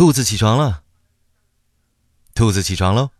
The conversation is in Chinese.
兔子起床了。兔子起床喽。